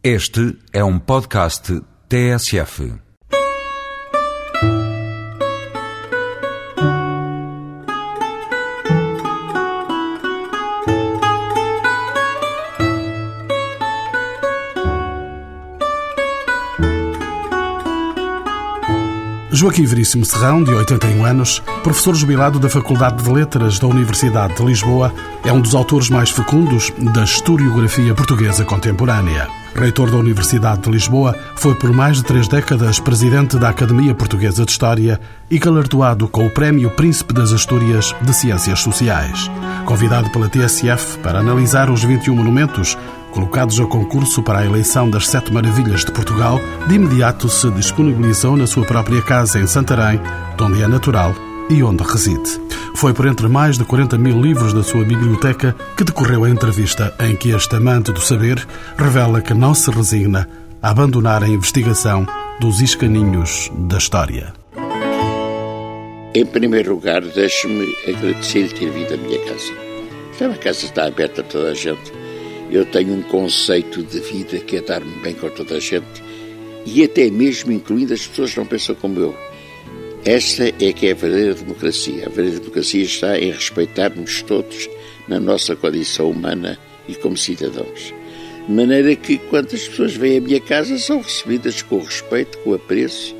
Este é um podcast TSF. Joaquim Veríssimo Serrão, de 81 anos, professor jubilado da Faculdade de Letras da Universidade de Lisboa, é um dos autores mais fecundos da historiografia portuguesa contemporânea. Reitor da Universidade de Lisboa, foi por mais de três décadas presidente da Academia Portuguesa de História e galardoado com o Prémio Príncipe das Astúrias de Ciências Sociais. Convidado pela TSF para analisar os 21 monumentos Colocados a concurso para a eleição das Sete Maravilhas de Portugal, de imediato se disponibilizou na sua própria casa em Santarém, onde é natural e onde reside. Foi por entre mais de 40 mil livros da sua biblioteca que decorreu a entrevista em que este amante do saber revela que não se resigna a abandonar a investigação dos escaninhos da história. Em primeiro lugar, deixe-me agradecer-lhe ter vindo à minha casa. A casa está aberta a toda a gente eu tenho um conceito de vida que é dar-me bem com toda a gente e até mesmo incluindo as pessoas que não pensam como eu. Esta é que é a verdadeira democracia. A verdadeira democracia está em respeitarmos todos na nossa condição humana e como cidadãos. De maneira que, quando as pessoas vêm à minha casa, são recebidas com respeito, com apreço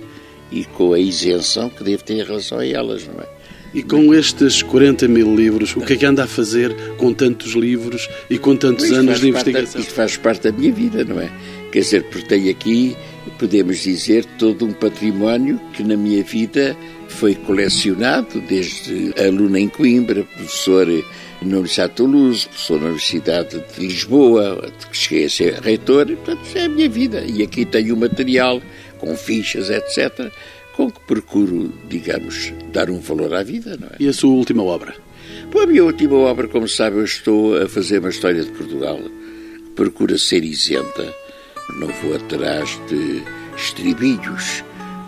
e com a isenção que devo ter em relação a elas, não é? E com estes 40 mil livros, o que é que anda a fazer com tantos livros e com tantos anos de investigação? isto faz parte da minha vida, não é? Quer dizer, porque tenho aqui, podemos dizer, todo um património que na minha vida foi colecionado, desde aluno em Coimbra, professor na Universidade de Toulouse, professor na Universidade de Lisboa, que cheguei a ser reitor, e, portanto, é a minha vida. E aqui tenho o material com fichas, etc., com que procuro, digamos, dar um valor à vida, não é? E a sua última obra? Bom, a minha última obra, como sabe, eu estou a fazer uma história de Portugal que procura ser isenta. Não vou atrás de estribilhos,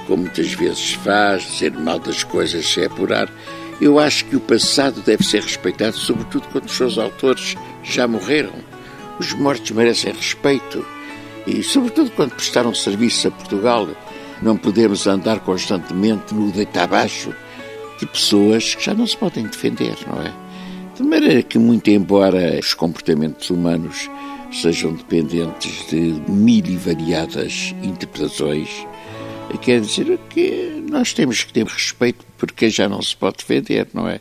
como muitas vezes faz, dizer mal das coisas sem apurar. Eu acho que o passado deve ser respeitado, sobretudo quando os seus autores já morreram. Os mortos merecem respeito. E, sobretudo, quando prestaram serviço a Portugal, não podemos andar constantemente no deito abaixo de pessoas que já não se podem defender, não é? De maneira que, muito embora os comportamentos humanos sejam dependentes de mil e variadas interpretações, quer dizer que nós temos que ter respeito por quem já não se pode defender, não é?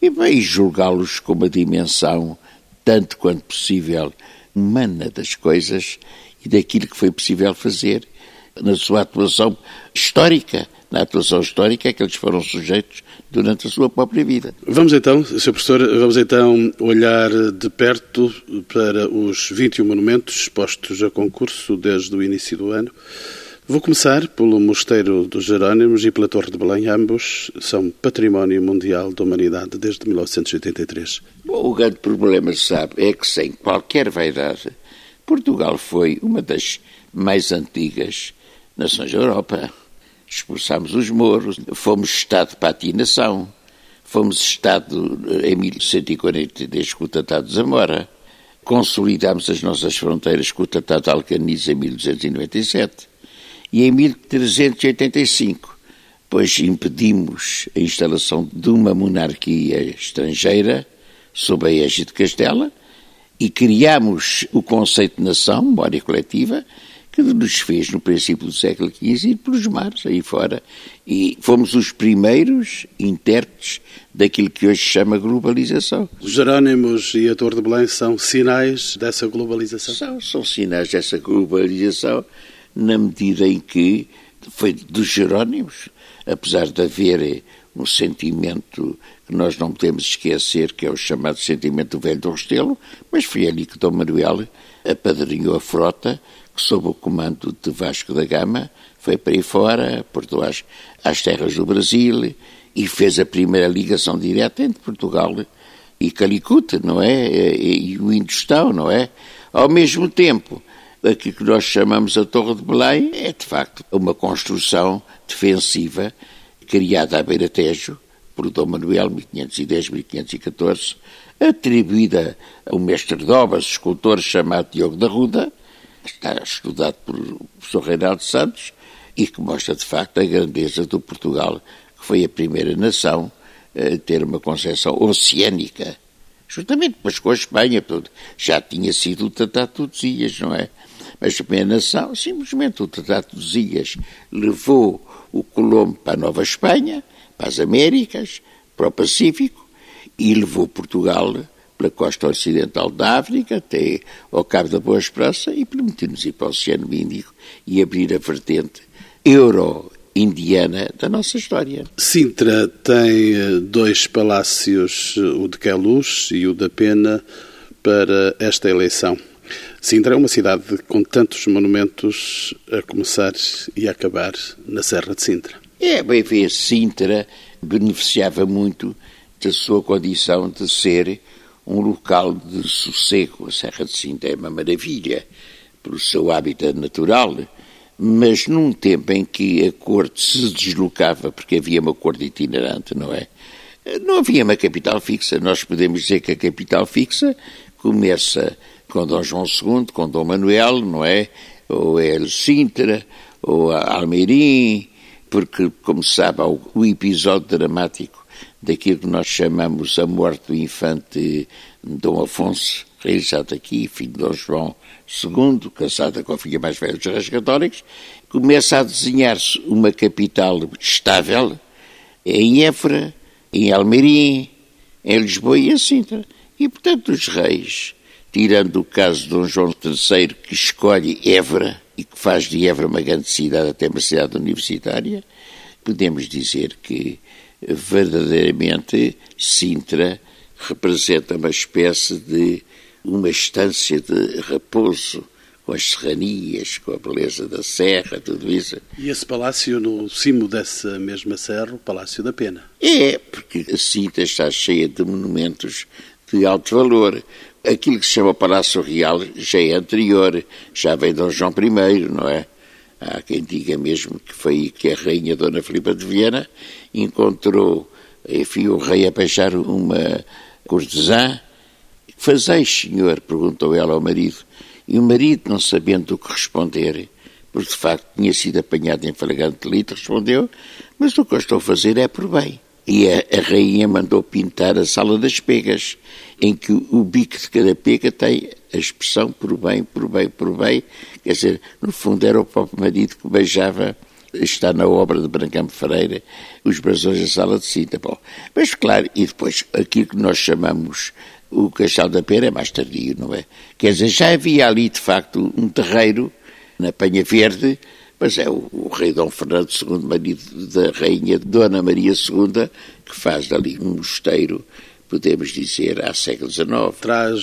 E bem julgá-los com uma dimensão, tanto quanto possível, humana das coisas e daquilo que foi possível fazer na sua atuação histórica, na atuação histórica que eles foram sujeitos durante a sua própria vida. Vamos então, Sr. Professor, vamos então olhar de perto para os 21 monumentos expostos a concurso desde o início do ano. Vou começar pelo Mosteiro dos Jerónimos e pela Torre de Belém. Ambos são património mundial da humanidade desde 1983. Bom, o grande problema, sabe, é que sem qualquer vaidade, Portugal foi uma das mais antigas nações da Europa. Expulsámos os mouros, fomos Estado de patinação, fomos Estado eh, em 1142 com o Tratado de Zamora, consolidámos as nossas fronteiras com o Tratado de Alcaniz em 1297 e em 1385, pois impedimos a instalação de uma monarquia estrangeira sob a égide de Castela e criamos o conceito de nação, memória coletiva, que nos fez no princípio do século XV ir pelos mares aí fora. E fomos os primeiros intérpretes daquilo que hoje se chama globalização. Os Jerónimos e a Torre de Belém são sinais dessa globalização? São, são sinais dessa globalização na medida em que foi dos Jerónimos, apesar de haver um sentimento que nós não podemos esquecer, que é o chamado sentimento do velho do Restelo, mas foi ali que Dom Manuel apadrinhou a frota sob o comando de Vasco da Gama foi para aí fora, portou às, terras do Brasil e fez a primeira ligação direta entre Portugal e Calicuta, não é? E, e o Indostão, não é? Ao mesmo tempo, aquilo que nós chamamos a Torre de Belém é, de facto, uma construção defensiva criada à beira-tejo por Dom Manuel, 1510-1514, atribuída a um mestre de obras, escultor chamado Diogo da Ruda, está estudado por professor Reinaldo Santos e que mostra de facto a grandeza do Portugal, que foi a primeira nação a ter uma concepção oceânica. Justamente depois com a Espanha, portanto, já tinha sido o Tratado de Ilhas, não é? Mas a primeira nação, simplesmente o Tratado de Ilhas levou o Colombo para a Nova Espanha, para as Américas, para o Pacífico, e levou Portugal pela costa ocidental da África até ao Cabo da Boa Esperança e permitiu-nos ir para o Oceano Índico e abrir a vertente euro-indiana da nossa história. Sintra tem eh, dois palácios, o de Queluz e o da Pena, para esta eleição. Sintra é uma cidade com tantos monumentos a começar e a acabar na Serra de Sintra. É, bem ver, Sintra beneficiava muito da sua condição de ser um local de sossego. A Serra de Sintra é uma maravilha pelo seu hábitat natural, mas num tempo em que a corte se deslocava, porque havia uma corte itinerante, não é? Não havia uma capital fixa. Nós podemos dizer que a capital fixa começa com Dom João II, com Dom Manuel, não é? Ou é Sintra, ou Almeirim, porque, como sabe, o episódio dramático daquilo que nós chamamos a morte do infante Dom Afonso, realizado aqui, filho de Dom João II, casada com a filha mais velha dos reis católicos, começa a desenhar-se uma capital estável em Évora, em Almeirim, em Lisboa e em Sintra. E, portanto, os reis, tirando o caso de Dom João III, que escolhe Évora e que faz de Évora uma grande cidade, até uma cidade universitária, podemos dizer que verdadeiramente Sintra representa uma espécie de uma estância de repouso com as serranias, com a beleza da serra, tudo isso. E esse palácio no cimo dessa mesma serra, o Palácio da Pena? É, porque a Sintra está cheia de monumentos de alto valor. Aquilo que se chama Palácio Real já é anterior, já vem Dom João I, não é? Há quem diga mesmo que foi que a rainha Dona Filipa de Viena encontrou, enfim, o rei a beijar uma cortesã. Fazeis, senhor? perguntou ela ao marido. E o marido, não sabendo o que responder, porque de facto tinha sido apanhado em flagrante delito, respondeu: Mas o que eu estou a fazer é por bem. E a, a, rainha mandou pintar a sala das pegas, em que o, bico de cada pega tem a expressão por bem, por bem, por bem. Quer dizer, no fundo era o próprio marido que beijava, está na obra de Brancampo Freire, os brasões da sala de cinta. Bom, mas claro, e depois aquilo que nós chamamos o Castelo da Pera é mais tardio, não é? Quer dizer, já havia ali de facto um terreiro na Penha Verde, mas é o, o, rei Dom Fernando II, marido da rainha Dona Maria II, que faz dali um mosteiro, podemos dizer, há século XIX. Traz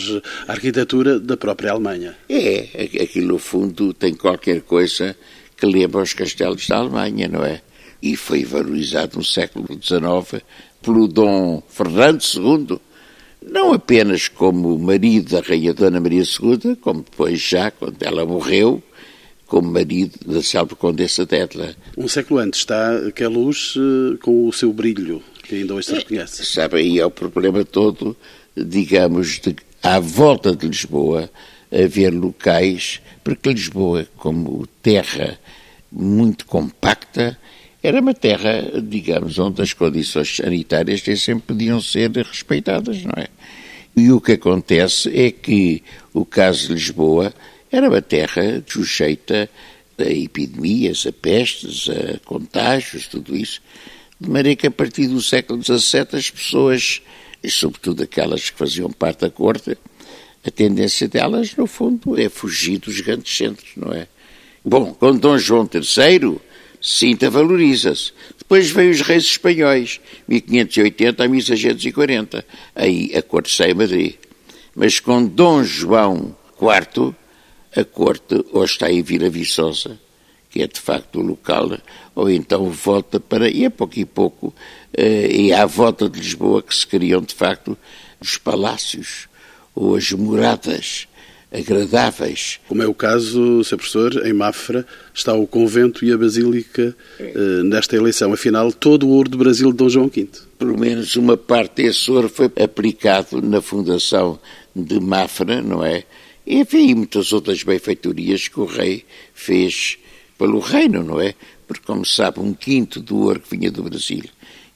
a arquitetura da própria Alemanha. É, aquilo no fundo tem qualquer coisa que lembra os castelos da Alemanha, não é? E foi valorizado no século XIX pelo Dom Fernando II, não apenas como marido da rainha Dona Maria II, como depois já, quando ela morreu, como marido da célebre Condessa Detla. Um século antes está Queluz eh, com o seu brilho, que ainda hoje se reconhece. Sabe, aí é o problema todo, digamos, de, à volta de Lisboa, haver locais, porque Lisboa, como terra muito compacta, era uma terra, digamos, onde as condições sanitárias nem sempre podiam ser respeitadas, não é? E o que acontece é que o caso de Lisboa era uma terra sujeita a epidemias, a pestes, a contágios, tudo isso. De maneira que a partir do século XVII as pessoas, e sobretudo aquelas que faziam parte da corte, a tendência delas, no fundo, é fugir dos grandes centros, não é? Bom, com Dom João III, Sinta valoriza-se. Depois veio os reis espanhóis, 1580 a 1640. Aí a corte sai a Madrid. Mas com Dom João IV, a corte ou está em Vila Viçosa, que é de facto o local, ou então volta para. E a pouco e pouco, é à volta de Lisboa que se criam de facto os palácios ou as moradas agradáveis. Como é o caso, Sr. Professor, em Mafra está o convento e a basílica eh, nesta eleição. Afinal, todo o ouro do Brasil de Dom João V. Pelo menos uma parte desse ouro foi aplicado na fundação de Mafra, não é? Enfim, muitas outras benfeitorias que o rei fez pelo reino, não é? Porque, como sabe, um quinto do ouro que vinha do Brasil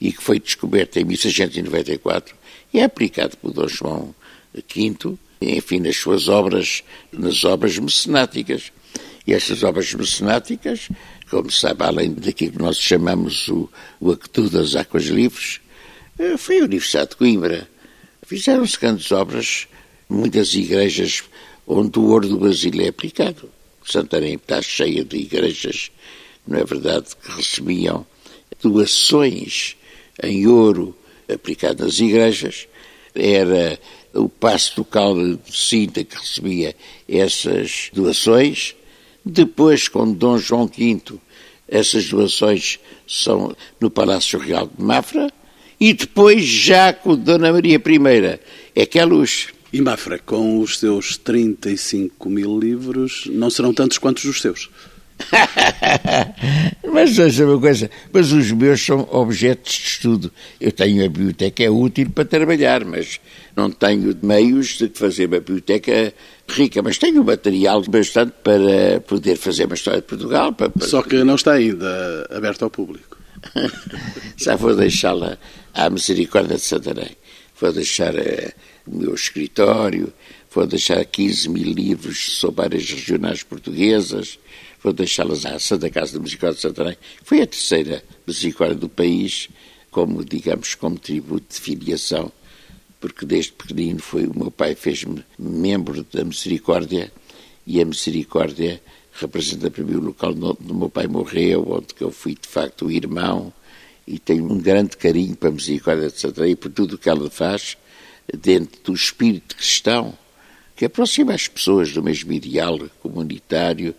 e que foi descoberto em 1694 é aplicado por Dom João V, enfim, nas suas obras, nas obras mecenáticas. E estas obras mecenáticas, como sabe, além daquilo que nós chamamos o, o das Águas Livres, eh, foi a Universidade de Coimbra. Fizeram-se grandes obras, muitas igrejas onde o ouro do Brasil é aplicado. Santarém está cheia de igrejas, não é verdade, que recebiam doações em ouro aplicado nas igrejas. Era o passo local de Sinta que recebia essas doações. Depois, com Dom João V, essas doações são no Palácio Real de Mafra. E depois, já com Dona Maria I, é que é luz. E Mafra, com os seus 35 mil livros, não serão tantos quanto os seus? mas veja uma coisa, mas os meus são objetos de estudo. Eu tenho a biblioteca, é útil para trabalhar, mas não tenho meios de fazer uma biblioteca rica, mas tenho material bastante para poder fazer uma história de Portugal. Para, para... Só que não está ainda aberto ao público. Já vou deixá-la à misericórdia de Santarém. Vou deixar uh, o meu escritório, vou deixar 15 mil livros sobre áreas regionais portuguesas, vou deixá-las à Santa Casa da Misericórdia de Santarém. Foi a terceira misericórdia do país, como, digamos, como tributo de filiação, porque desde pequenino foi, o meu pai fez-me membro da Misericórdia e a Misericórdia representa para mim o local onde o meu pai morreu, onde eu fui de facto o irmão e tenho um grande carinho para a Misericórdia de Santarém e por tudo o que ela faz dentro do espírito cristão que aproxima as pessoas do mesmo ideal comunitário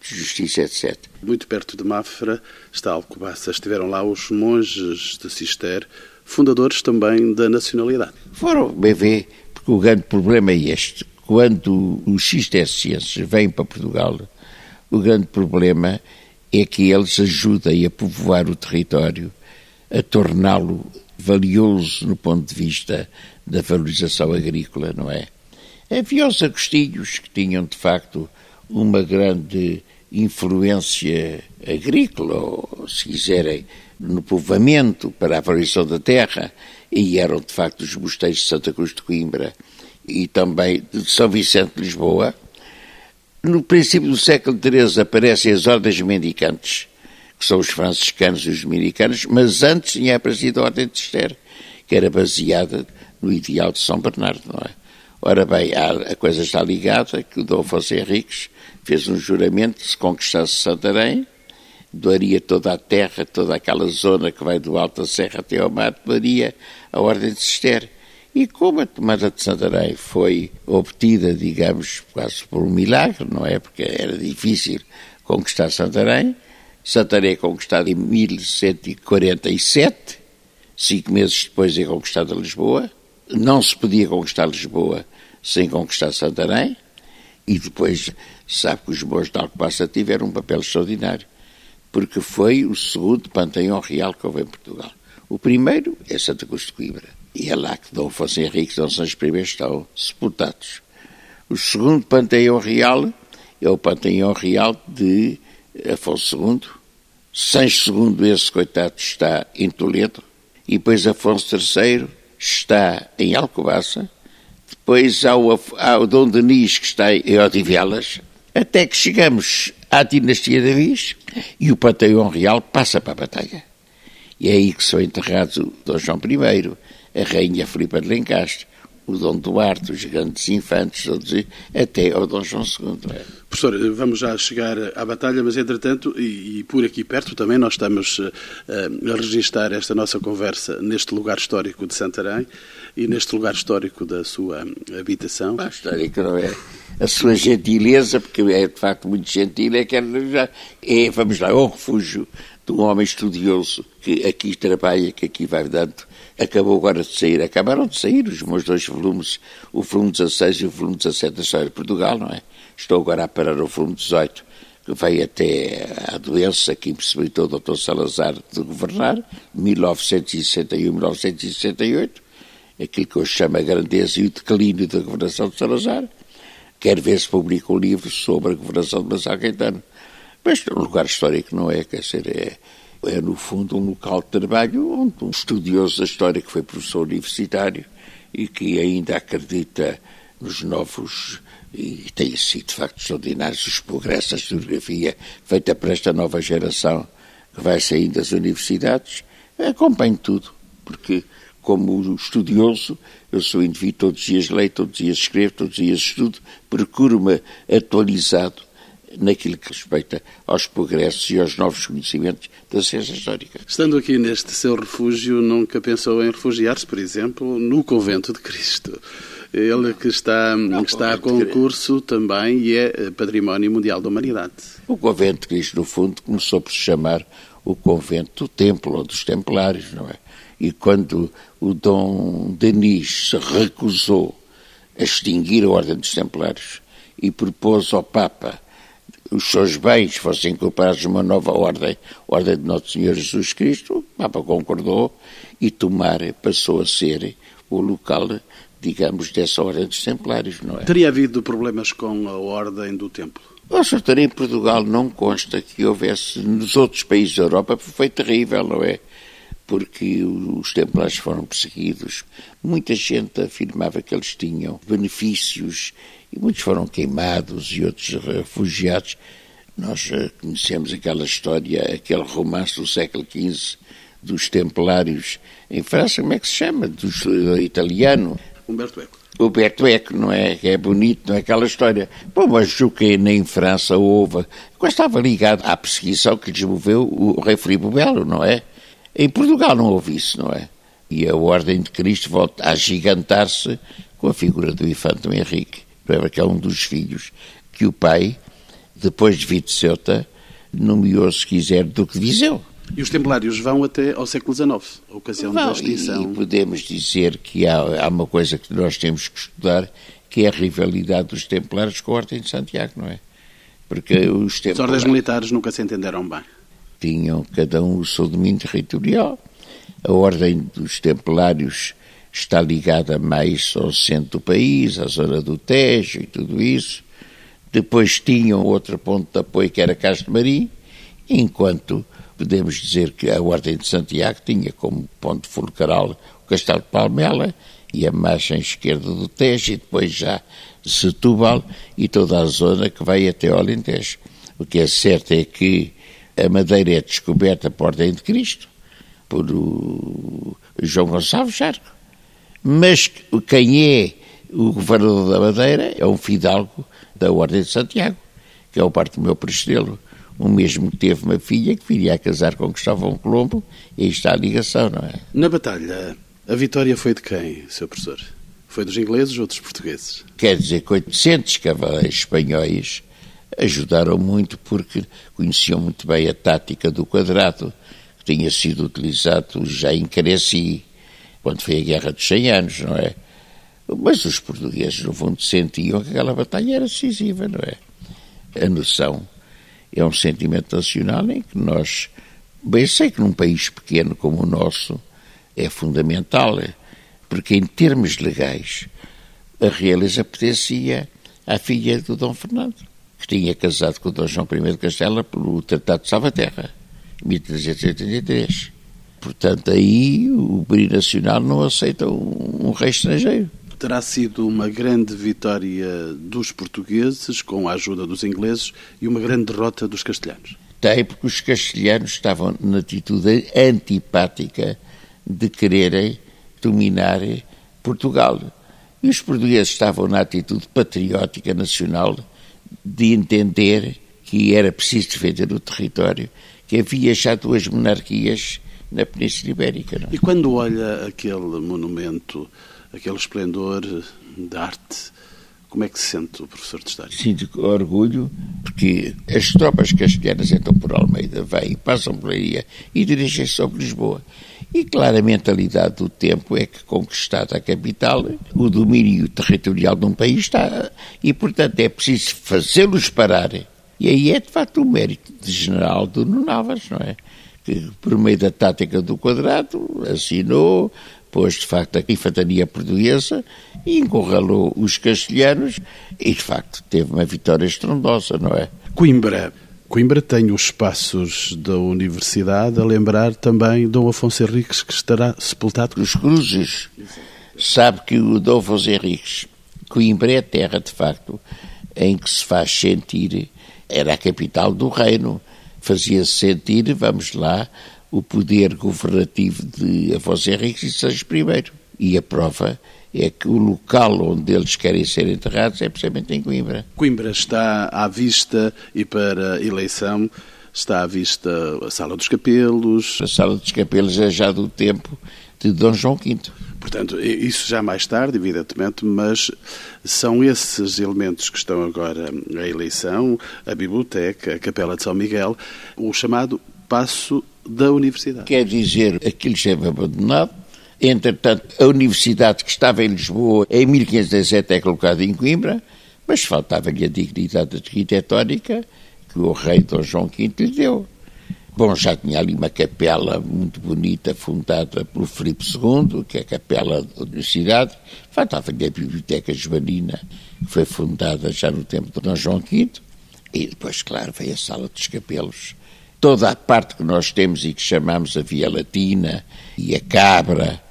de justiça, etc. Muito perto de Mafra está Alcobaça. Estiveram lá os monges de Cister, fundadores também da nacionalidade. Foram, bem porque o grande problema é este. Quando os cistercienses vêm para Portugal, o grande problema é que eles ajudem a povoar o território, a torná-lo valioso no ponto de vista da valorização agrícola, não é? Havia os agostinhos que tinham, de facto, uma grande influência agrícola, ou, se quiserem, no povoamento, para a valorização da terra, e eram, de facto, os mosteiros de Santa Cruz de Coimbra e também de São Vicente de Lisboa. No princípio do século XIII aparecem as ordens mendicantes, que são os franciscanos e os dominicanos, mas antes tinha aparecido a Ordem de Esther, que era baseada no ideal de São Bernardo, não é? Ora bem, a, coisa está ligada, que o Dom Afonso Henriques fez um juramento, se conquistasse Santarém, doaria toda a terra, toda aquela zona que vai do Alto da Serra até ao mar, doaria a Ordem de Cister. E como a tomada de Santarém foi obtida, digamos, quase por um milagre, não é? Porque era difícil conquistar Santarém. Santarém é conquistado em 1147, cinco meses depois é conquistada Lisboa não se podia conquistar Lisboa sem conquistar Santarém, e depois sabe que os bons de Alcobaça tiveram um papel extraordinário, porque foi o segundo panteão real que houve em Portugal. O primeiro é Santa Cruz de Coimbra, e é lá que Dom Afonso Henrique e Dom Santos I estão sepultados. O segundo panteão real é o panteão real de Afonso II, Sancho II, esse coitado, está em Toledo, e depois Afonso III está em Alcobaça, depois há o, há o Dom Denis, que está em Odivelas, até que chegamos à dinastia de Avis e o Panteão Real passa para a batalha. E é aí que são enterrados o Dom João I, a Rainha Filipa de Lencastre, o Dom Duarte, os grandes infantes, todos, até ao Dom João II. Professor, vamos já chegar à batalha, mas entretanto, e, e por aqui perto também, nós estamos uh, a registrar esta nossa conversa neste lugar histórico de Santarém e neste lugar histórico da sua habitação. A histórico não é a sua gentileza, porque é de facto muito gentil, é que é, é vamos lá, é o refúgio de um homem estudioso que aqui trabalha, que aqui vai dando acabou agora de sair, acabaram de sair os meus dois volumes, o volume 16 e o volume 17 da História de Portugal, não é? Estou agora a parar o volume 18, que veio até a doença que impossibilitou o Dr. Salazar de governar, 1961-1968, aquilo que eu chamo a grandeza e o declínio da governação de Salazar. quer ver se publica um livro sobre a governação de Marcelo Caetano. Mas um lugar histórico não é, quer dizer, é, é no fundo um local de trabalho onde um estudioso da história que foi professor universitário e que ainda acredita nos novos e tem sido de facto extraordinários os progressos da historiografia feita para esta nova geração que vai saindo das universidades. Acompanho tudo, porque como estudioso, eu sou indivíduo, todos os dias leio, todos os dias escrevo, todos os dias estudo, procuro-me atualizado naquilo que respeita aos progressos e aos novos conhecimentos da ciência histórica. Estando aqui neste seu refúgio, nunca pensou em refugiar-se, por exemplo, no Convento de Cristo? Ele que está, Não, que está a concurso também e é Património Mundial da Humanidade. O Convento de Cristo, no fundo, começou por se chamar o Convento do Templo ou dos Templários, não é? E quando o Dom Denis se recusou a extinguir a Ordem dos Templários e propôs ao Papa os seus bens fossem incorporados numa nova ordem, a Ordem de Nosso Senhor Jesus Cristo, o Papa concordou e Tomar passou a ser o local, digamos, dessa Ordem dos Templários, não é? Teria havido problemas com a Ordem do Templo? O sorteio em Portugal não consta que houvesse, nos outros países da Europa, foi terrível, não é? Porque os templários foram perseguidos. Muita gente afirmava que eles tinham benefícios e muitos foram queimados e outros refugiados. Nós eh, conhecemos aquela história, aquele romance do século XV dos Templários em França, como é que se chama? Do uh, italiano. Humberto Eco. Humberto Eco, não é? Que é bonito, não é aquela história. Bom, mas o que nem em França houve. Estava ligado à perseguição que desenvolveu o rei Filipe Belo, não é? Em Portugal não houve isso, não é? E a Ordem de Cristo volta a gigantar-se com a figura do Infante Henrique que é um dos filhos, que o pai, depois de Vito Ceuta, nomeou, se quiser, Duque de Viseu. E os Templários vão até ao século XIX, a ocasião vão, da extinção. E podemos dizer que há, há uma coisa que nós temos que estudar, que é a rivalidade dos Templários com a Ordem de Santiago, não é? Porque os Templários... As ordens militares nunca se entenderam bem. Tinham cada um o seu domínio territorial. A Ordem dos Templários está ligada mais ao centro do país, à zona do Tejo e tudo isso. Depois tinham outro ponto de apoio que era Castro Marim, enquanto podemos dizer que a Ordem de Santiago tinha como ponto fulcral o Castelo de Palmela e a margem esquerda do Tejo e depois já Setúbal e toda a zona que vai até ao Alentejo. O que é certo é que a Madeira é descoberta por Ordem de Cristo, por João Gonçalves Charco mas quem é o governador da Madeira é um fidalgo da Ordem de Santiago, que é o Bartolomeu Prestelo, o mesmo que teve uma filha que viria a casar com Cristóvão Colombo, e aí está a ligação, não é? Na batalha, a vitória foi de quem, seu professor? Foi dos ingleses ou dos portugueses? Quer dizer que 800 cavaleiros espanhóis ajudaram muito porque conheciam muito bem a tática do quadrado, que tinha sido utilizado já em Cresci, quando foi a Guerra dos 100 Anos, não é? Mas os portugueses, no fundo, sentiam que aquela batalha era decisiva, não é? A noção é um sentimento nacional em que nós. Bem, sei que num país pequeno como o nosso é fundamental, porque em termos legais a realeza pertencia à filha do Dom Fernando, que tinha casado com o Dom João I de Castela pelo Tratado de Salvaterra, em 1383. Portanto, aí o binacional não aceita um, um rei estrangeiro. Terá sido uma grande vitória dos portugueses, com a ajuda dos ingleses, e uma grande derrota dos castelhanos. Tem, porque os castelhanos estavam na atitude antipática de quererem dominar Portugal. E os portugueses estavam na atitude patriótica nacional de entender que era preciso defender o território, que havia já duas monarquias na Península Ibérica. Não? É? E quando olha aquele monumento, aquele esplendor de arte, como é que se sente o professor de História? Sinto orgulho, porque as tropas castelhanas entram por Almeida, vêm, passam por aí e dirigem-se sobre Lisboa. E claro, a mentalidade do tempo é que, conquistada a capital, o domínio territorial de um país está. E, portanto, é preciso fazê-los parar. E aí é, de facto, o mérito de general do Nuno Alves, não é? Que, por meio da tática do quadrado, assinou, pôs de facto a infantaria portuguesa e encurralou os castelhanos e de facto teve uma vitória estrondosa, não é? Coimbra. Coimbra tem os espaços da universidade a lembrar também Dom Afonso Henriques que estará sepultado. Os cruzes. Sabe que o Dom Afonso Henriques, Coimbra é terra de facto em que se faz sentir, era a capital do reino, fazia-se sentir, vamos lá, o poder governativo de Afonso Henriques e Sancho I. E a prova é que o local onde eles querem ser enterrados é precisamente em Coimbra. Coimbra está à vista e para eleição está à vista a Sala dos Capelos. A Sala dos Capelos é já do tempo de Dom João V. Portanto, isso já mais tarde, evidentemente, mas são esses elementos que estão agora à eleição, a biblioteca, a Capela de São Miguel, o chamado Passo da Universidade. Quer dizer, aquilo esteve abandonado, entretanto, a universidade que estava em Lisboa em 1517 é colocada em Coimbra, mas faltava-lhe a dignidade arquitetónica que o rei Dom João V lhe deu. Bom, já tinha ali uma capela muito bonita, fundada por Filipe II, que é a capela da Universidade. Faltava-lhe a Biblioteca Joanina, que foi fundada já no tempo de Dom João V. E depois, claro, veio a Sala dos Capelos. Toda a parte que nós temos e que chamamos a Via Latina e a Cabra,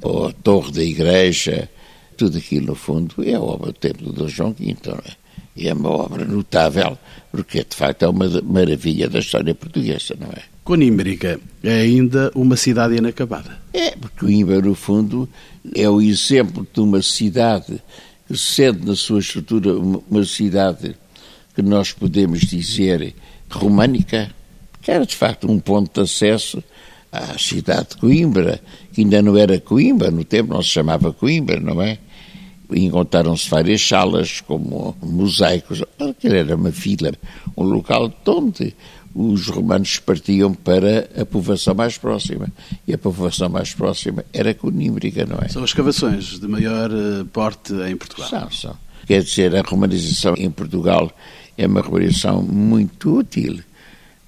ou a Torre da Igreja, tudo aquilo, no fundo, é obra do tempo de Dom João V. Não é? E é uma obra notável, porque de facto é uma maravilha da história portuguesa, não é? Conímbriga é ainda uma cidade inacabada. É, porque Coimbra, no fundo, é o exemplo de uma cidade que, sendo na sua estrutura uma cidade que nós podemos dizer românica, que era de facto um ponto de acesso à cidade de Coimbra, que ainda não era Coimbra, no tempo não se chamava Coimbra, não é? Encontraram-se várias salas, como mosaicos. Aquilo era uma vila, um local de onde os romanos partiam para a povoação mais próxima. E a povoação mais próxima era Conímbriga, não é? São escavações de maior eh, porte em Portugal. São, são. Quer dizer, a romanização em Portugal é uma romanização muito útil,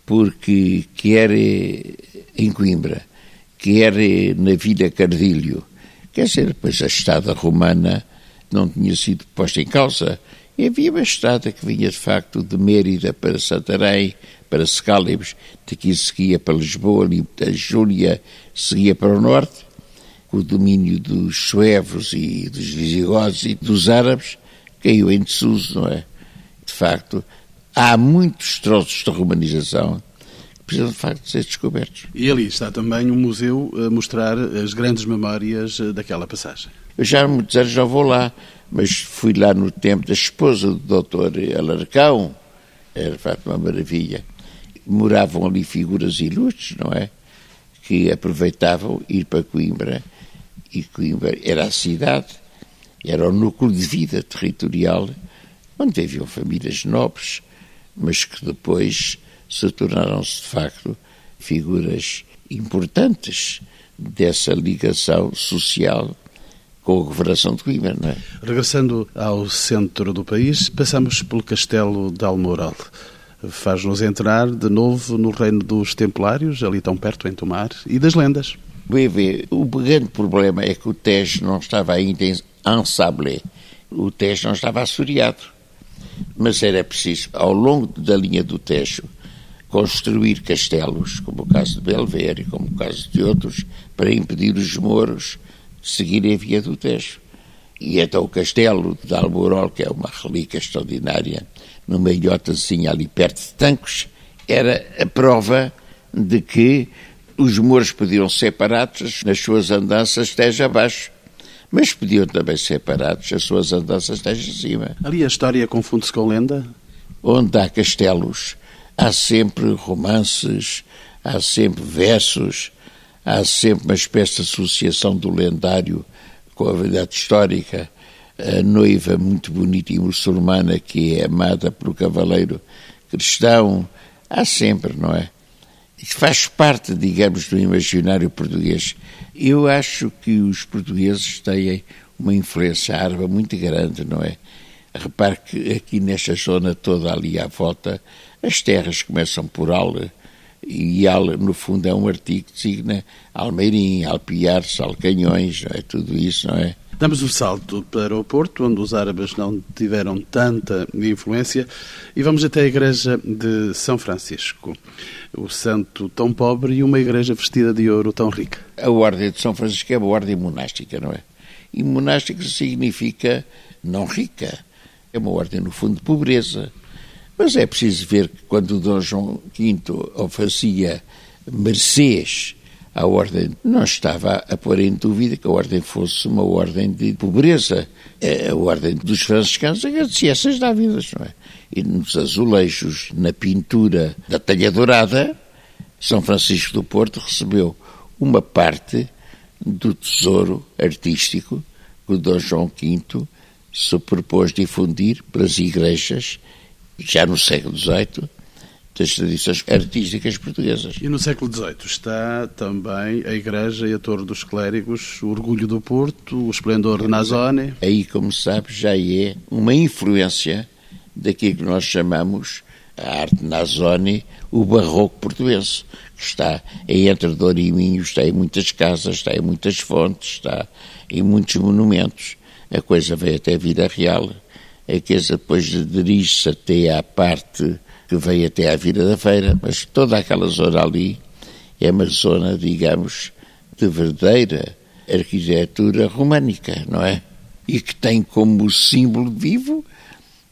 porque quer em Coimbra, quer na Vila Cardilho, quer dizer, depois a estada romana não tinha sido posta em causa. E havia uma estrada que vinha de facto de Mérida para Santarém, para Secálibres, daqui seguia para Lisboa, a Júlia seguia para o norte, o domínio dos suevos e dos visigodos e dos árabes, caiu em desuso, não é? De facto, há muitos troços de romanização que precisam de facto de ser descobertos. E ali está também um museu a mostrar as grandes memórias daquela passagem. Eu já há muitos anos já vou lá, mas fui lá no tempo da esposa do doutor Alarcão, era de facto uma maravilha. Moravam ali figuras ilustres, não é? Que aproveitavam ir para Coimbra, e Coimbra era a cidade, era o núcleo de vida territorial, onde haviam famílias nobres, mas que depois se tornaram-se de facto figuras importantes dessa ligação social com a governação de Coimbra, não é? Regressando ao centro do país, passamos pelo castelo de Almoral. Faz-nos entrar de novo no reino dos Templários, ali tão perto em Tomar, e das lendas. Bem, o grande problema é que o Tejo não estava ainda em ensablé. O Tejo não estava assoreado. Mas era preciso, ao longo da linha do Tejo, construir castelos, como o caso de Belver e como o caso de outros, para impedir os moros seguirem a via do Tejo. E então o castelo de Alborol, que é uma relíquia extraordinária, numa ilhotazinha ali perto de Tancos, era a prova de que os mouros podiam ser parados nas suas andanças Tejo abaixo, mas podiam também ser parados as suas andanças Tejo acima. Ali a história confunde-se com lenda? Onde há castelos, há sempre romances, há sempre versos, há sempre uma espécie de associação do lendário com a verdade histórica. A noiva muito bonita e muçulmana que é amada pelo cavaleiro cristão, há sempre, não é? Isso faz parte, digamos, do imaginário português. Eu acho que os portugueses têm uma influência árabe muito grande, não é? Repare que aqui nesta zona toda ali à volta, as terras começam por Aule, E al, no fundo é um artigo que designa Almeirim, Alpiares, Alcanhões, não é? tudo isso, não é? Damos o salto para o Porto, onde os árabes não tiveram tanta influência, e vamos até a igreja de São Francisco. O santo tão pobre e uma igreja vestida de ouro tão rica. A ordem de São Francisco é uma ordem monástica, não é? E monástica significa não rica. É uma ordem, no fundo, de pobreza. Mas é preciso ver que quando Dom João V fazia mercês a ordem não estava a pôr em dúvida que a ordem fosse uma ordem de pobreza. A ordem dos franciscanos agradecia essas dávidas, não é? E nos azulejos, na pintura da talha dourada, São Francisco do Porto recebeu uma parte do tesouro artístico que o Dom João V se propôs difundir pelas igrejas, já no século XVIII, das tradições artísticas portuguesas. E no século XVIII está também a Igreja e a Torre dos Clérigos, o Orgulho do Porto, o Esplendor de Nazone. Aí, como sabe, já é uma influência daquilo que nós chamamos a arte Nazone, o barroco português, que está entre Douro e Minho, está em muitas casas, está em muitas fontes, está em muitos monumentos. A coisa veio até a vida real. A coisa depois dirige-se até à parte que veio até à Vila da Feira, mas toda aquela zona ali é uma zona, digamos, de verdadeira arquitetura românica, não é? E que tem como símbolo vivo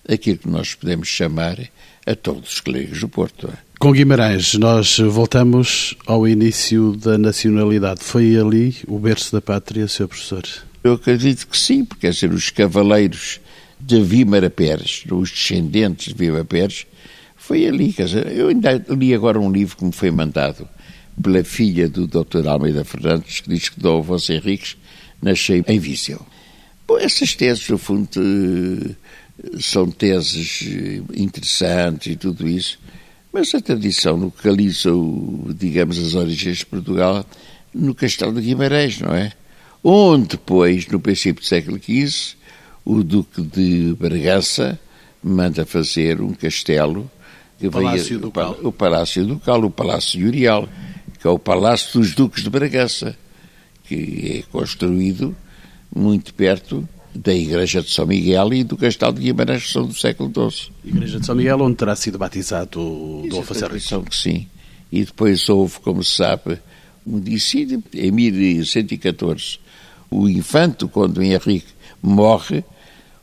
aquilo que nós podemos chamar a Torre dos Clérigos do Porto. É? Com Guimarães, nós voltamos ao início da nacionalidade. Foi ali o berço da pátria, Sr. Professor? Eu acredito que sim, porque quer dizer, os cavaleiros de Vímara Pérez, os descendentes de Vímara Pérez, foi ali, dizer, eu ainda li agora um livro que me foi mandado pela filha do Dr. Almeida Fernandes, que diz que Dom Afonso Henriques nasceu em Viseu. Bom, essas teses, no fundo, são teses interessantes e tudo isso, mas a tradição localiza, digamos, as origens de Portugal no Castelo de Guimarães, não é? Onde depois, no princípio do século XV, o Duque de Bragança manda fazer um castelo o Palácio Ducal. O Palácio Ducal, o Palácio Urial, que é o Palácio dos Duques de Bragança, que é construído muito perto da Igreja de São Miguel e do Castelo de Guimarães, que são do século XII. Igreja de São Miguel, onde terá sido batizado o Dom Afonso que sim. E depois houve, como se sabe, um dissídio em 1114. O infante, quando Henrique morre,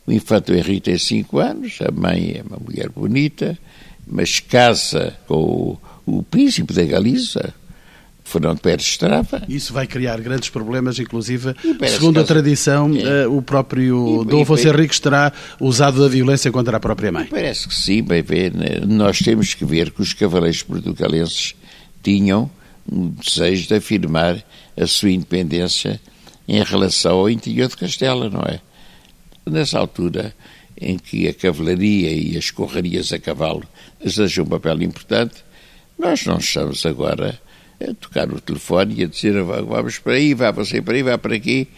o infante Henrique tem cinco anos, a mãe é uma mulher bonita, mas casa com o, o príncipe da Galiza, Fernando Pérez Estrava. Isso vai criar grandes problemas, inclusive, segundo a tradição, é. o próprio e, Dom Afonso Henriques terá usado da violência contra a própria mãe. Parece que sim, bem ver, né? nós temos que ver que os cavaleiros portugalenses tinham um desejo de afirmar a sua independência em relação ao interior de Castela, não é? Nessa altura, em que a cavalaria e as correrias a cavalo exercem um papel importante, nós não estamos agora a tocar no telefone e a dizer vamos para aí, vá você para aí, vá para aqui.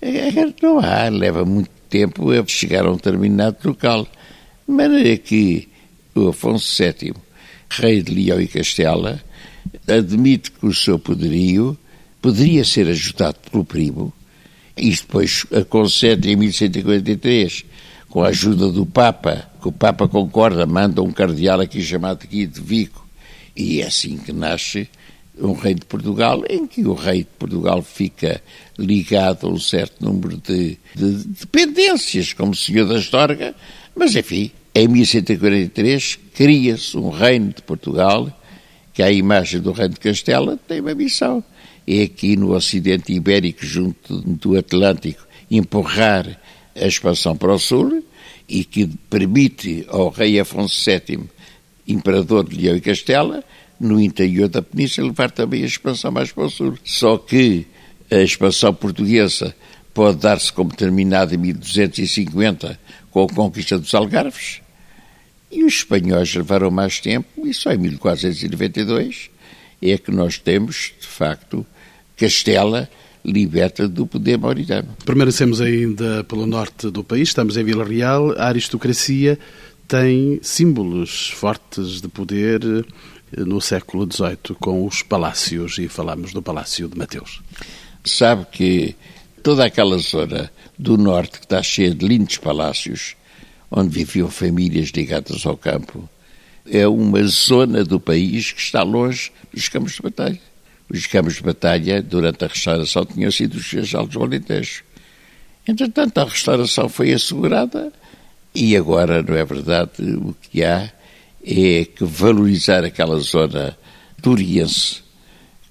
É, é, não há, leva muito tempo a chegar a um determinado local. De maneira que o Afonso VII, rei de Leão e Castela, admite que o seu poderio poderia ser ajudado pelo primo, e depois concede em 1143 com a ajuda do Papa, que o Papa concorda, manda um cardeal aqui chamado Guido de Vico, e é assim que nasce um rei de Portugal, em que o rei de Portugal fica ligado a um certo número de, de dependências, como senhor da Astorga, mas enfim, em 1143 cria-se um reino de Portugal, que à imagem do reino de Castela tem uma missão. É aqui no Ocidente Ibérico, junto do Atlântico, empurrar a expansão para o sul e que permite ao rei Afonso VII, imperador de Leão e Castela, no interior da península, levar também a expansão mais para o sul. Só que a expansão portuguesa pode dar-se como terminada em 1250 com a conquista dos Algarves, e os espanhóis levaram mais tempo, e só em 1492 é que nós temos, de facto, Castela liberta do poder mauritano. Permanecemos ainda pelo norte do país, estamos em Vila Real. A aristocracia tem símbolos fortes de poder no século XVIII com os palácios e falamos do Palácio de Mateus. Sabe que toda aquela zona do norte que está cheia de lindos palácios, onde viviam famílias ligadas ao campo, é uma zona do país que está longe dos campos de batalha. Os campos de batalha, durante a restauração, tinham sido os Cajalos do Alentejo. Entretanto, a restauração foi assegurada e agora, não é verdade, o que há é que valorizar aquela zona duriense,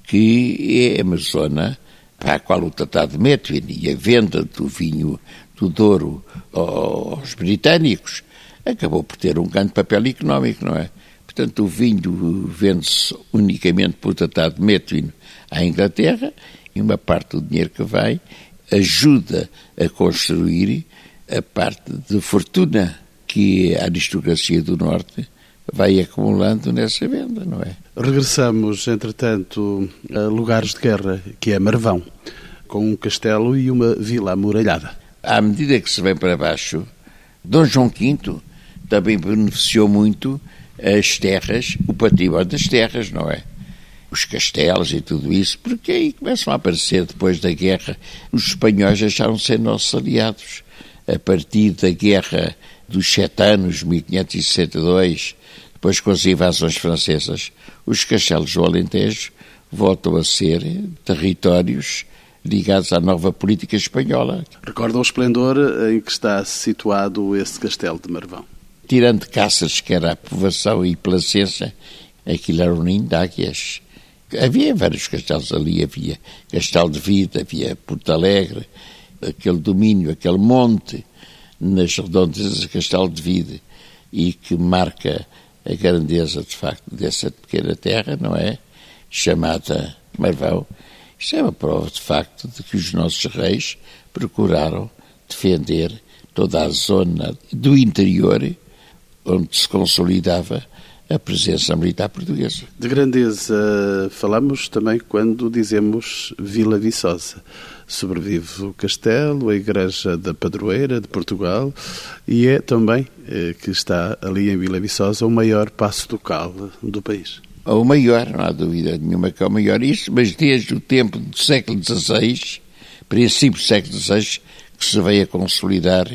que é uma zona para a qual o Tratado de Methuen e a venda do vinho do Douro aos britânicos acabou por ter um grande papel económico, não é? Portanto, o vinho vende-se unicamente por Tratado de Methuen à Inglaterra e uma parte do dinheiro que vai ajuda a construir a parte de fortuna que a aristocracia do Norte vai acumulando nessa venda, não é? Regressamos, entretanto, a lugares de guerra, que é Marvão, com um castelo e uma vila amuralhada. À medida que se vem para baixo, Dom João V também beneficiou muito as terras, o património das terras, não é? os castelos e tudo isso, porque aí começam a aparecer, depois da guerra, os espanhóis deixaram de ser nossos aliados. A partir da guerra dos sete anos, 1562, depois com as invasões francesas, os castelos do Alentejo voltam a ser territórios ligados à nova política espanhola. Recorda o esplendor em que está situado esse castelo de Marvão? Tirando Cáceres, que era a povoação e Placença, aquilo era um ninho de águias. Havia vários castelos ali, havia Castelo de Vida, havia Porto Alegre, aquele domínio, aquele monte nas redondezas de Castelo de Vida e que marca a grandeza, de facto, dessa pequena terra, não é? Chamada Marvão. Isto é uma prova, de facto, de que os nossos reis procuraram defender toda a zona do interior onde se consolidava a presença militar portuguesa. De grandeza falamos também quando dizemos Vila Viçosa. Sobrevive o castelo, a igreja da padroeira de Portugal e é também eh, que está ali em Vila Viçosa o maior passo ducal do país. O maior, não há dúvida nenhuma que é o maior. Isso, mas desde o tempo do século XVI, princípio do século XVI, que se veio a consolidar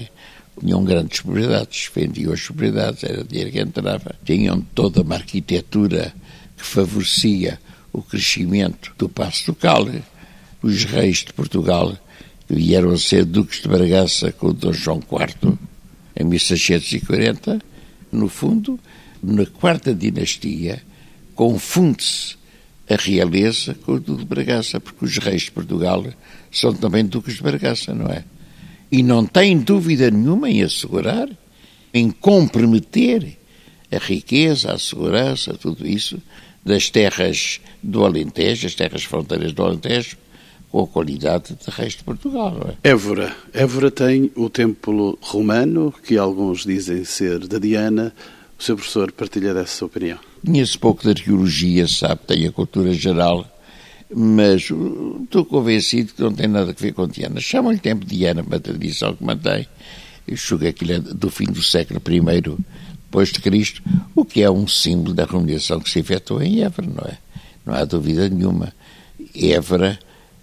tinham grandes propriedades, vendiam as propriedades, era dinheiro que entrava. Tinham toda uma arquitetura que favorecia o crescimento do Passo Ducal. Os reis de Portugal vieram a ser duques de Bragaça com o Dom João IV em 1640. No fundo, na quarta dinastia, confunde-se a realeza com o de Bragaça, porque os reis de Portugal são também duques de Bragaça, não é? E não tem dúvida nenhuma em assegurar, em comprometer a riqueza, a segurança, tudo isso, das terras do Alentejo, as terras fronteiras do Alentejo, com a qualidade de resto de Portugal. É? Évora. Évora tem o templo romano, que alguns dizem ser da Diana. O seu professor partilha dessa opinião? Conheço pouco de arqueologia, sabe, tem a cultura geral mas estou convencido que não tem nada a ver com Diana. Chamam-lhe tempo de Diana, uma tradição que mantém. Julgo aquilo é do fim do século I depois de Cristo, o que é um símbolo da remuneração que se efetuou em Évora, não é? Não há dúvida nenhuma. Évora,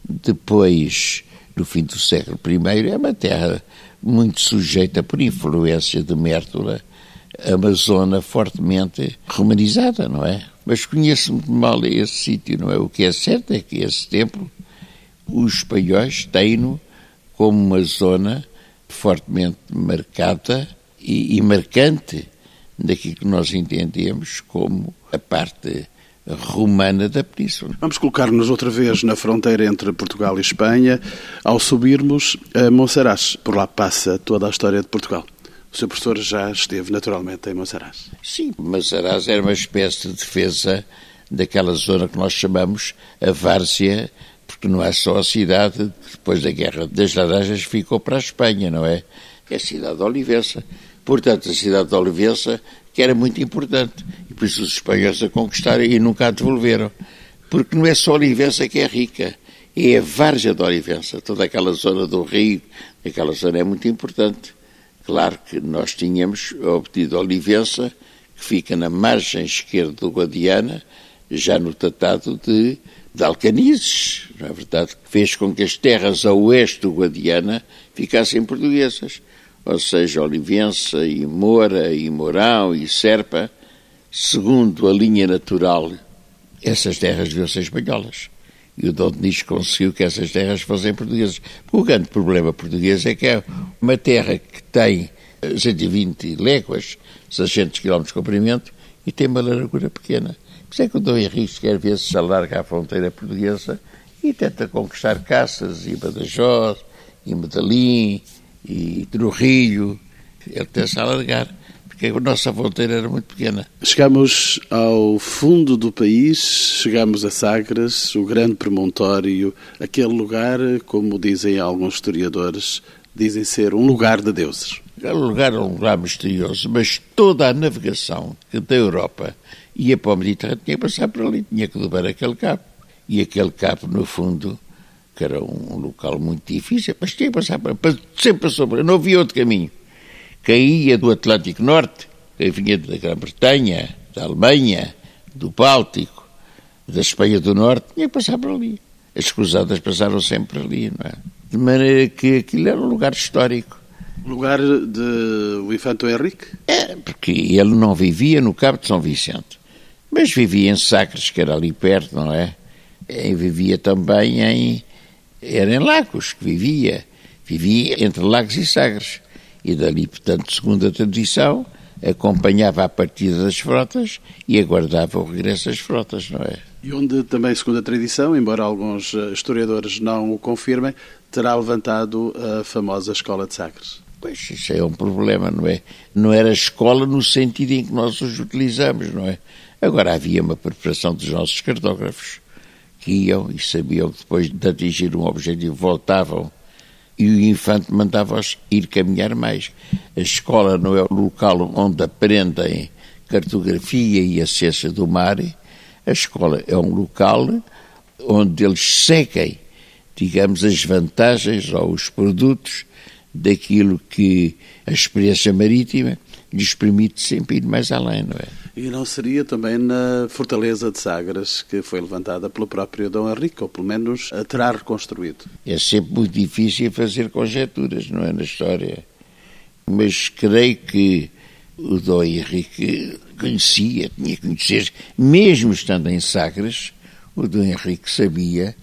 depois do fim do século I, é uma terra muito sujeita por influência de Mértola, uma zona fortemente romanizada, não é? Mas conheço muito mal esse sítio, não é? O que é certo é que esse templo, os espanhóis têm-no como uma zona fortemente marcada e, e marcante daquilo que nós entendemos como a parte romana da península. Vamos colocar-nos outra vez na fronteira entre Portugal e Espanha. Ao subirmos a Monsaraz, por lá passa toda a história de Portugal. O seu professor já esteve naturalmente em Monsaraz. Sim, Monsaraz era uma espécie de defesa daquela zona que nós chamamos a Várzea, porque não é só a cidade depois da Guerra das Laranjas ficou para a Espanha, não é? É a cidade de Olivença. Portanto, a cidade de Olivença que era muito importante. E por isso os espanhóis a conquistaram e nunca a devolveram. Porque não é só Olivença que é rica, é a Várzea de Olivença. Toda aquela zona do rio, aquela zona é muito importante. Claro que nós tínhamos obtido Olivença, que fica na margem esquerda do Guadiana, já no Tratado de, de Alcanizes, não é verdade? Que fez com que as terras a oeste do Guadiana ficassem portuguesas. Ou seja, Olivença e Moura e Mourão e Serpa, segundo a linha natural, essas terras deviam ser espanholas. E o Dom Dinis conseguiu que essas terras fossem portuguesas. O grande problema português é que é uma terra que tem 120 léguas, 600 km de comprimento, e tem uma largura pequena. Por isso é que o Dom Henrique quer ver se alarga a fronteira portuguesa e tenta conquistar Caças e Badajoz e Medellín e Trujillo. Ele tenta alargar, porque a nossa fronteira era muito pequena. Chegamos ao fundo do país, chegamos a Sagres, o grande promontório, aquele lugar, como dizem alguns historiadores, dizem ser um lugar de deuses. Aquele lugar é um lugar misterioso, mas toda a navegação da Europa ia para o Mediterrâneo, tinha que passar por ali, tinha que dobrar aquele cabo. E aquele cabo, no fundo, que era um local muito difícil, mas tinha que passar por sempre passou por não havia outro caminho. Caía do Atlântico Norte, que vinha da Grã-Bretanha, da Alemanha, do Báltico, da Espanha do Norte, tinha que passar por ali. As cruzadas passaram sempre ali, não é? De maneira que aquilo era um lugar histórico. Lugar de o Infante Henrique? É, porque ele não vivia no Cabo de São Vicente, mas vivia em Sacres, que era ali perto, não é? E vivia também em. Era em Lagos que vivia. Vivia entre Lagos e Sagres. E dali, portanto, segundo a tradição, acompanhava a partida das frotas e aguardava o regresso das frotas, não é? E onde também, segundo a tradição, embora alguns eh, historiadores não o confirmem, terá levantado a famosa Escola de Sagres. Pois isso é um problema, não é? Não era escola no sentido em que nós os utilizamos, não é? Agora havia uma preparação dos nossos cartógrafos que iam e sabiam que depois de atingir um objetivo voltavam e o infante mandava-os ir caminhar mais. A escola não é o local onde aprendem cartografia e a ciência do mar. A escola é um local onde eles seguem, digamos, as vantagens ou os produtos daquilo que a experiência marítima lhes permite sempre ir mais além, não é? E não seria também na Fortaleza de Sagres, que foi levantada pelo próprio Dom Henrique, ou pelo menos a terá reconstruído? É sempre muito difícil fazer conjecturas, não é, na história. Mas creio que o Dom Henrique conhecia, tinha que conhecer, mesmo estando em Sagres, o Dom Henrique sabia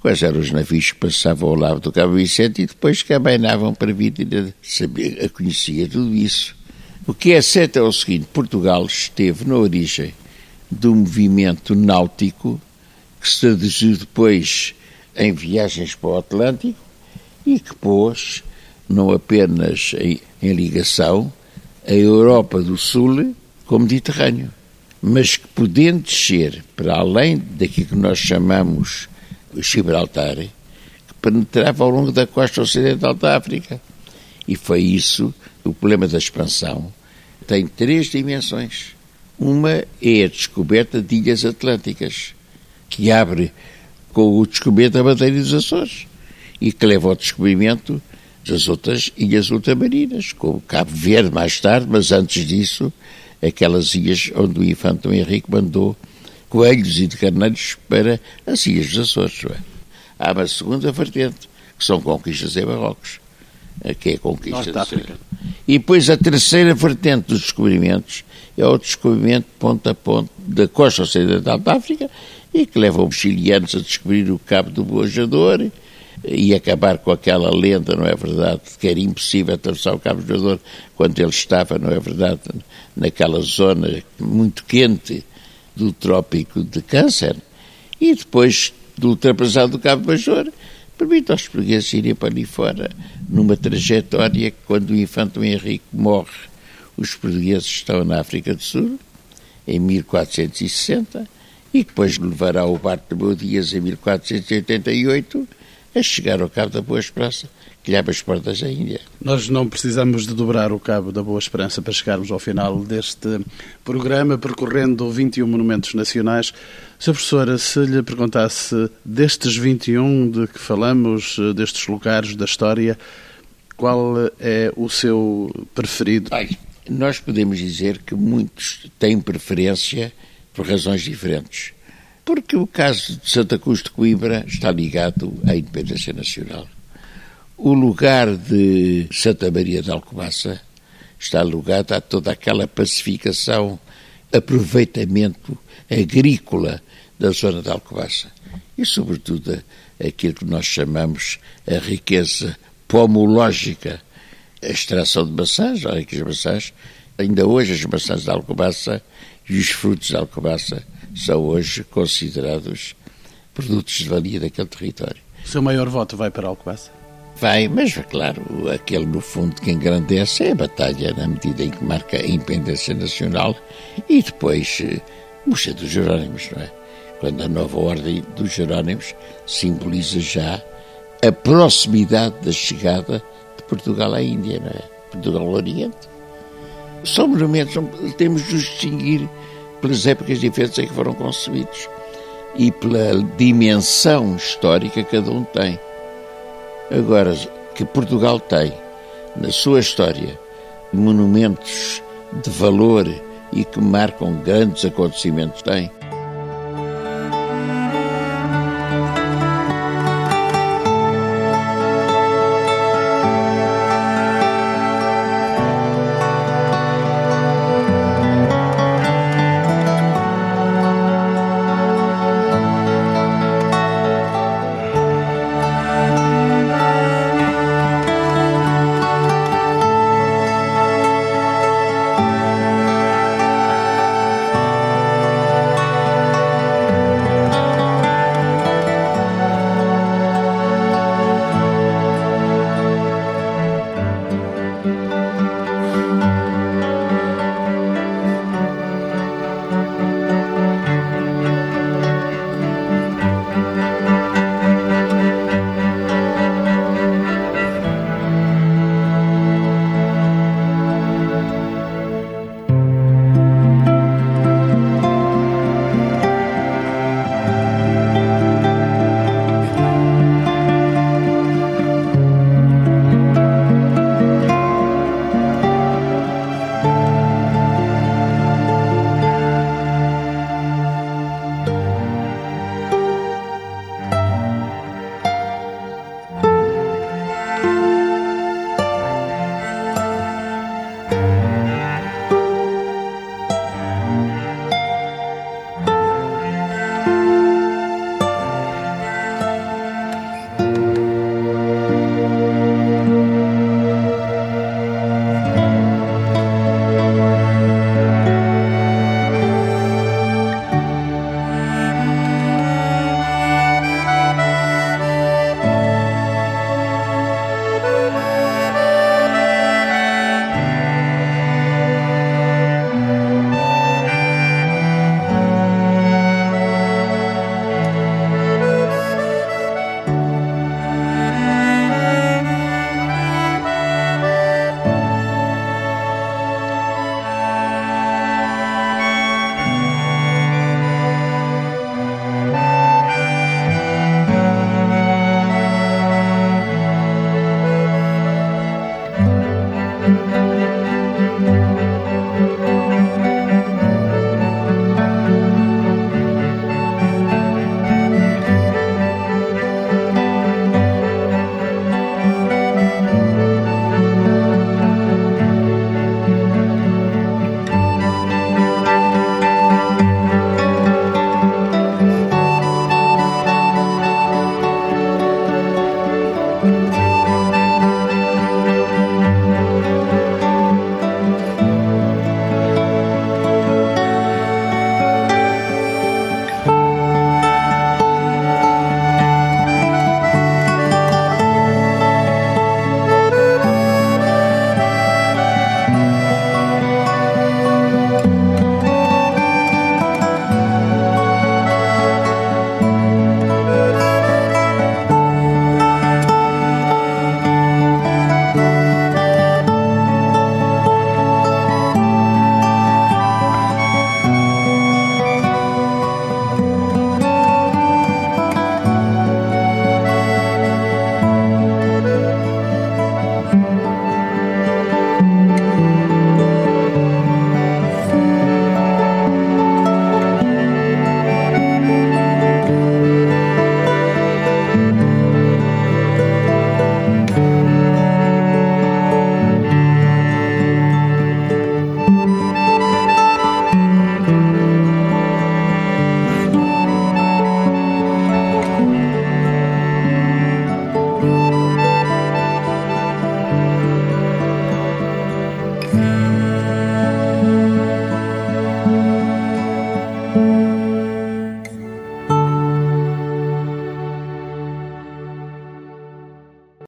quais eram os navios que passavam ao lado do Cabo Vicente e depois caminhavam para vir a saber, a conhecia tudo isso. O que é certo é o seguinte: Portugal esteve na origem do movimento náutico que se traduziu depois em viagens para o Atlântico e que pôs, não apenas em, em ligação, a Europa do Sul com o Mediterrâneo, mas que podendo descer para além daquilo que nós chamamos Gibraltar, que penetrava ao longo da costa ocidental da África. E foi isso, o problema da expansão tem três dimensões. Uma é a descoberta de ilhas atlânticas, que abre com o descobrimento da Madeira dos Açores e que leva ao descobrimento das outras ilhas ultramarinas, como Cabo Verde mais tarde, mas antes disso, aquelas ilhas onde o infante Henrique mandou coelhos e de carneiros para as ilhas dos Açores. É? Há uma segunda vertente, que são conquistas em Marrocos, que é a conquista Norte África. E depois a terceira vertente dos descobrimentos é o descobrimento ponto a ponto da costa ocidental da África e que leva os chilianos a descobrir o Cabo do Boajador e acabar com aquela lenda, não é verdade, que era impossível atravessar o Cabo do Boajador quando ele estava, não é verdade, naquela zona muito quente do Trópico de Câncer e depois do ultrapassado do Cabo Major permite aos portugueses irem para ali fora numa trajetória que quando o infante Henrique morre os portugueses estão na África do Sul em 1460 e depois levará o barco de Dias em 1488 a chegar ao Cabo da Boa Esperança que lhe abre as portas à Índia. Nós não precisamos de dobrar o cabo da Boa Esperança para chegarmos ao final deste programa, percorrendo 21 monumentos nacionais. Sr. Professora, se lhe perguntasse destes 21 de que falamos, destes lugares da história, qual é o seu preferido? Nós podemos dizer que muitos têm preferência por razões diferentes. Porque o caso de Santa Cruz de Coimbra está ligado à independência nacional. O lugar de Santa Maria de Alcobaça está ligado a toda aquela pacificação, aproveitamento agrícola da zona de Alcobaça. E, sobretudo, aquilo que nós chamamos a riqueza pomológica, a extração de maçãs, olha que as maçãs, ainda hoje as maçãs de Alcobaça e os frutos de Alcobaça são hoje considerados produtos de valia daquele território. O seu maior voto vai para Alcobaça? Vai, mas claro, aquele no fundo que engrandece é a batalha na medida em que marca a independência nacional e depois puxa dos Jerónimos, não é? Quando a nova ordem dos Jerónimos simboliza já a proximidade da chegada de Portugal à Índia, não é? Portugal ao Oriente. São monumentos, temos de distinguir pelas épocas diferentes em que foram concebidos e pela dimensão histórica que cada um tem. Agora, que Portugal tem na sua história monumentos de valor e que marcam grandes acontecimentos, tem.